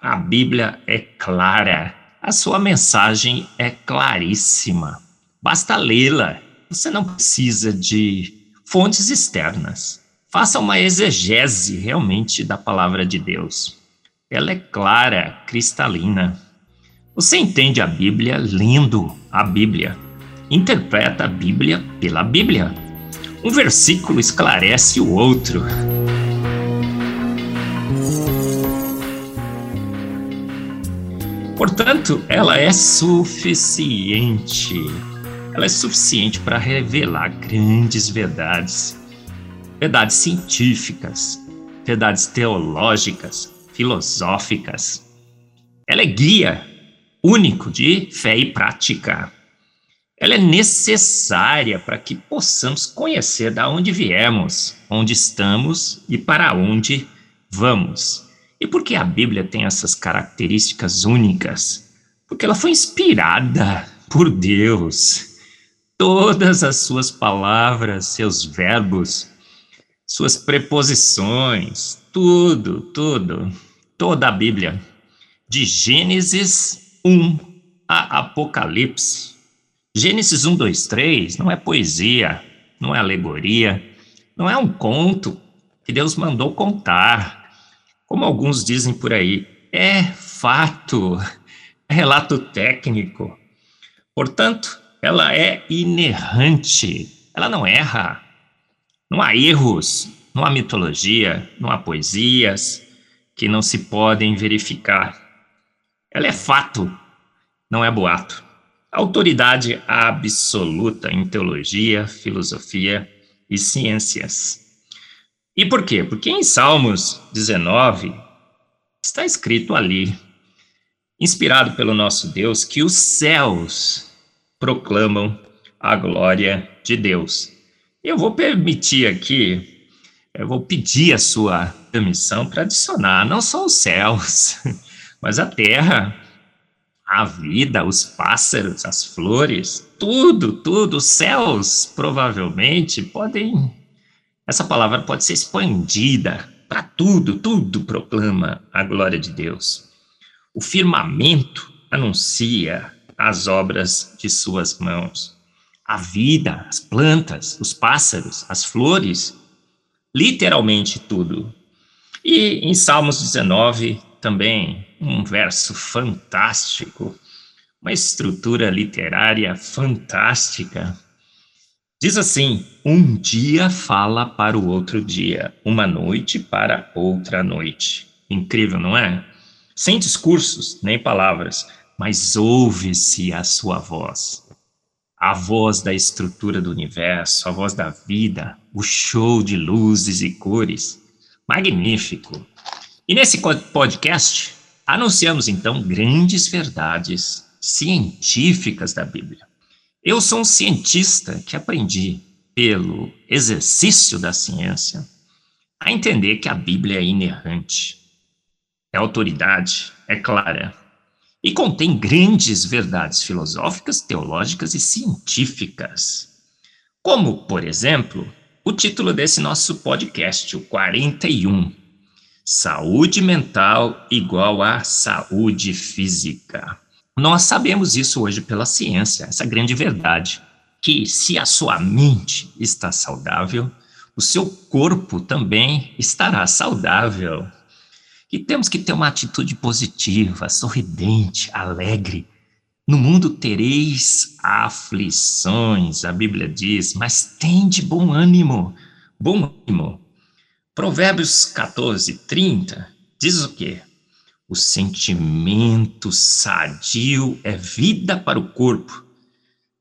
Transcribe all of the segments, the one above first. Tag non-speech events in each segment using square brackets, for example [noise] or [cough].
a Bíblia é clara, a sua mensagem é claríssima. Basta lê-la, você não precisa de fontes externas. Faça uma exegese realmente da palavra de Deus. Ela é clara, cristalina. Você entende a Bíblia lendo a Bíblia interpreta a Bíblia pela Bíblia. Um versículo esclarece o outro. Portanto, ela é suficiente. Ela é suficiente para revelar grandes verdades, verdades científicas, verdades teológicas, filosóficas. Ela é guia único de fé e prática ela é necessária para que possamos conhecer da onde viemos, onde estamos e para onde vamos. E por que a Bíblia tem essas características únicas? Porque ela foi inspirada por Deus. Todas as suas palavras, seus verbos, suas preposições, tudo, tudo, toda a Bíblia, de Gênesis 1 a Apocalipse, Gênesis 1, 2, 3 não é poesia, não é alegoria, não é um conto que Deus mandou contar, como alguns dizem por aí. É fato, é relato técnico. Portanto, ela é inerrante, ela não erra. Não há erros, não há mitologia, não há poesias que não se podem verificar. Ela é fato, não é boato autoridade absoluta em teologia, filosofia e ciências. E por quê? Porque em Salmos 19 está escrito ali, inspirado pelo nosso Deus, que os céus proclamam a glória de Deus. Eu vou permitir aqui, eu vou pedir a sua permissão para adicionar não só os céus, [laughs] mas a terra a vida, os pássaros, as flores, tudo, tudo, os céus, provavelmente, podem. Essa palavra pode ser expandida para tudo, tudo proclama a glória de Deus. O firmamento anuncia as obras de suas mãos. A vida, as plantas, os pássaros, as flores, literalmente tudo. E em Salmos 19, também um verso fantástico, uma estrutura literária fantástica. Diz assim: um dia fala para o outro dia, uma noite para outra noite. Incrível, não é? Sem discursos nem palavras, mas ouve-se a sua voz. A voz da estrutura do universo, a voz da vida, o show de luzes e cores. Magnífico. E nesse podcast, anunciamos então grandes verdades científicas da Bíblia. Eu sou um cientista que aprendi, pelo exercício da ciência, a entender que a Bíblia é inerrante, é autoridade, é clara e contém grandes verdades filosóficas, teológicas e científicas. Como, por exemplo, o título desse nosso podcast, o 41, Saúde mental igual a saúde física. Nós sabemos isso hoje pela ciência, essa grande verdade, que se a sua mente está saudável, o seu corpo também estará saudável. E temos que ter uma atitude positiva, sorridente, alegre. No mundo tereis aflições, a Bíblia diz, mas tem de bom ânimo. Bom ânimo. Provérbios 14, 30 diz o quê? O sentimento sadio é vida para o corpo,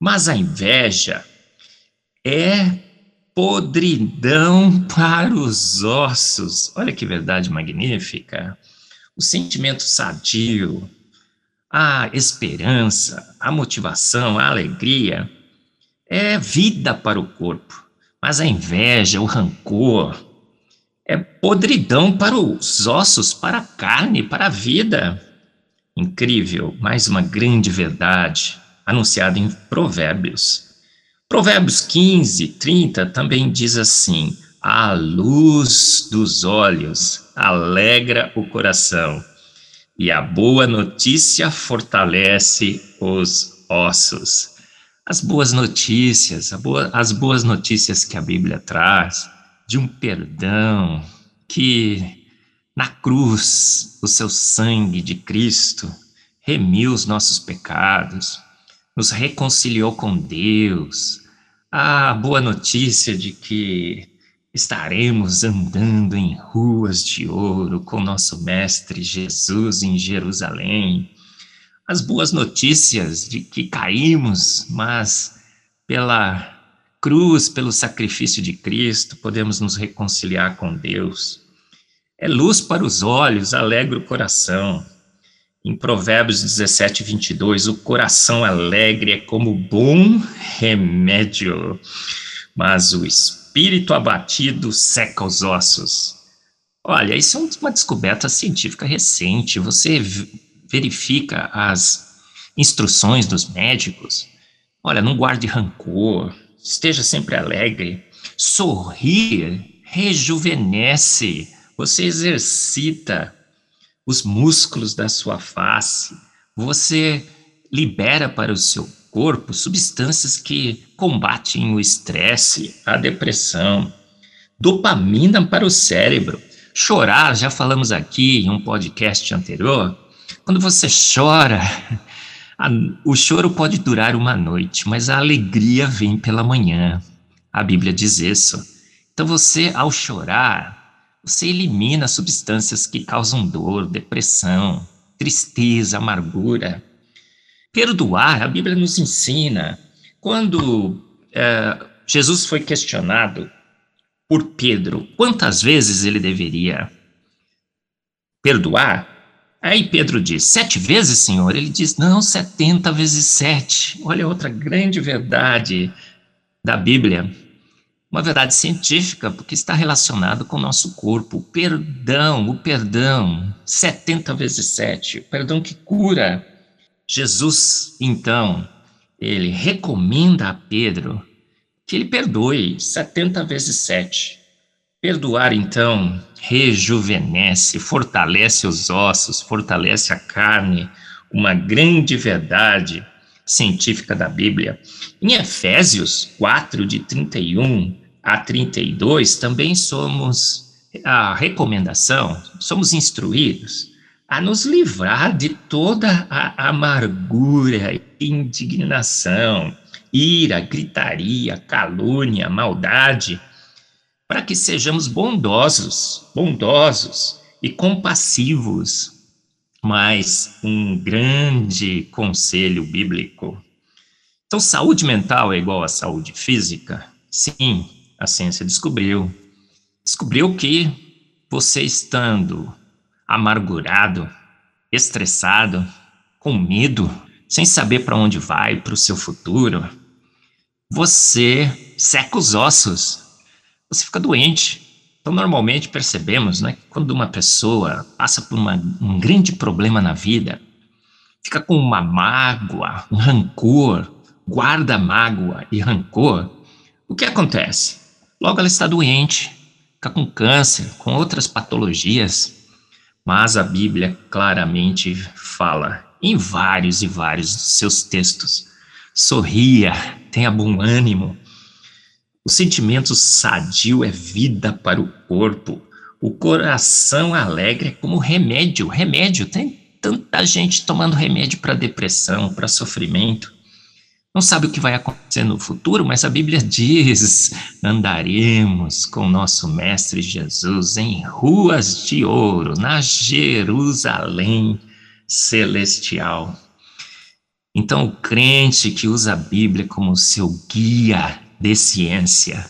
mas a inveja é podridão [laughs] para os ossos. Olha que verdade magnífica. O sentimento sadio, a esperança, a motivação, a alegria é vida para o corpo, mas a inveja, o rancor, é podridão para os ossos, para a carne, para a vida. Incrível, mais uma grande verdade anunciada em Provérbios. Provérbios 15, 30 também diz assim: A luz dos olhos alegra o coração, e a boa notícia fortalece os ossos. As boas notícias, as boas notícias que a Bíblia traz, de um perdão que na cruz o seu sangue de Cristo remiu os nossos pecados, nos reconciliou com Deus. A boa notícia de que estaremos andando em ruas de ouro com nosso Mestre Jesus em Jerusalém. As boas notícias de que caímos, mas pela cruz, pelo sacrifício de Cristo, podemos nos reconciliar com Deus. É luz para os olhos, alegra o coração. Em Provérbios 17, 22, o coração alegre é como bom remédio, mas o espírito abatido seca os ossos. Olha, isso é uma descoberta científica recente. Você verifica as instruções dos médicos. Olha, não guarde rancor, esteja sempre alegre. Sorrir rejuvenesce, você exercita os músculos da sua face, você libera para o seu corpo substâncias que combatem o estresse, a depressão, dopamina para o cérebro. Chorar, já falamos aqui em um podcast anterior, quando você chora, a, o choro pode durar uma noite, mas a alegria vem pela manhã. A Bíblia diz isso. Então você, ao chorar, você elimina substâncias que causam dor, depressão, tristeza, amargura. Perdoar, a Bíblia nos ensina. Quando é, Jesus foi questionado por Pedro quantas vezes ele deveria perdoar, Aí Pedro diz: Sete vezes, Senhor? Ele diz: Não, setenta vezes sete. Olha outra grande verdade da Bíblia. Uma verdade científica, porque está relacionado com o nosso corpo. O perdão, o perdão, setenta vezes sete. O perdão que cura. Jesus, então, ele recomenda a Pedro que ele perdoe setenta vezes sete. Perdoar, então, rejuvenesce, fortalece os ossos, fortalece a carne, uma grande verdade científica da Bíblia. Em Efésios 4, de 31 a 32, também somos a recomendação, somos instruídos a nos livrar de toda a amargura, indignação, ira, gritaria, calúnia, maldade para que sejamos bondosos, bondosos e compassivos. Mas um grande conselho bíblico. Então, saúde mental é igual a saúde física? Sim, a ciência descobriu. Descobriu que você estando amargurado, estressado, com medo, sem saber para onde vai, para o seu futuro, você seca os ossos, você fica doente. Então, normalmente percebemos, né, quando uma pessoa passa por uma, um grande problema na vida, fica com uma mágoa, um rancor, guarda mágoa e rancor, o que acontece? Logo ela está doente, fica com câncer, com outras patologias. Mas a Bíblia claramente fala em vários e vários dos seus textos: sorria, tenha bom ânimo, o sentimento sadio é vida para o corpo. O coração alegre é como remédio. Remédio, tem tanta gente tomando remédio para depressão, para sofrimento. Não sabe o que vai acontecer no futuro, mas a Bíblia [laughs] diz: andaremos com nosso Mestre Jesus em ruas de ouro, na Jerusalém celestial. Então, o crente que usa a Bíblia como seu guia de ciência.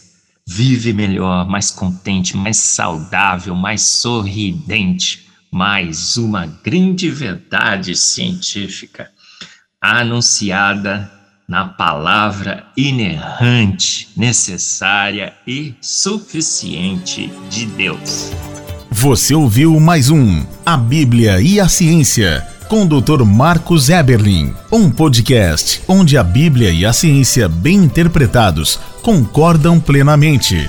Vive melhor, mais contente, mais saudável, mais sorridente, mais uma grande verdade científica anunciada na palavra inerrante, necessária e suficiente de Deus. Você ouviu mais um A Bíblia e a Ciência com o Dr. Marcos Eberlin, um podcast onde a Bíblia e a ciência bem interpretados concordam plenamente.